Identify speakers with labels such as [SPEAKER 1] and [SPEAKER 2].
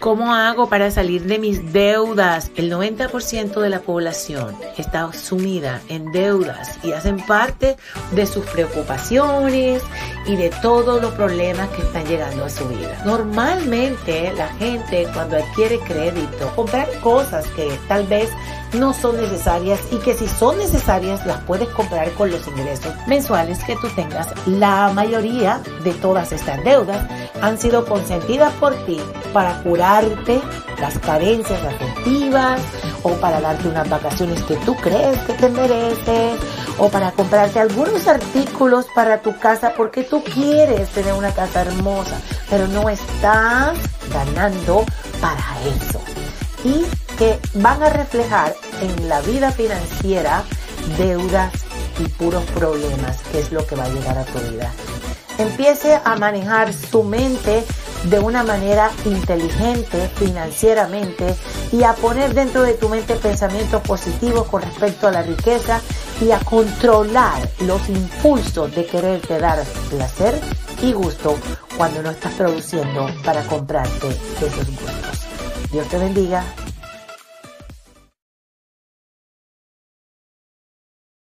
[SPEAKER 1] ¿Cómo hago para salir de mis deudas? El 90% de la población está sumida en deudas y hacen parte de sus preocupaciones y de todos los problemas que están llegando a su vida. Normalmente la gente cuando adquiere crédito compra cosas que tal vez no son necesarias y que si son necesarias las puedes comprar con los ingresos mensuales que tú tengas. La mayoría de todas estas deudas han sido consentidas por ti para curarte las carencias afectivas o para darte unas vacaciones que tú crees que te mereces o para comprarte algunos artículos para tu casa porque tú quieres tener una casa hermosa, pero no estás ganando para eso. Y que van a reflejar en la vida financiera deudas y puros problemas, que es lo que va a llegar a tu vida. Empiece a manejar su mente de una manera inteligente financieramente y a poner dentro de tu mente pensamientos positivos con respecto a la riqueza y a controlar los impulsos de quererte dar placer y gusto cuando no estás produciendo para comprarte esos gustos. Dios te bendiga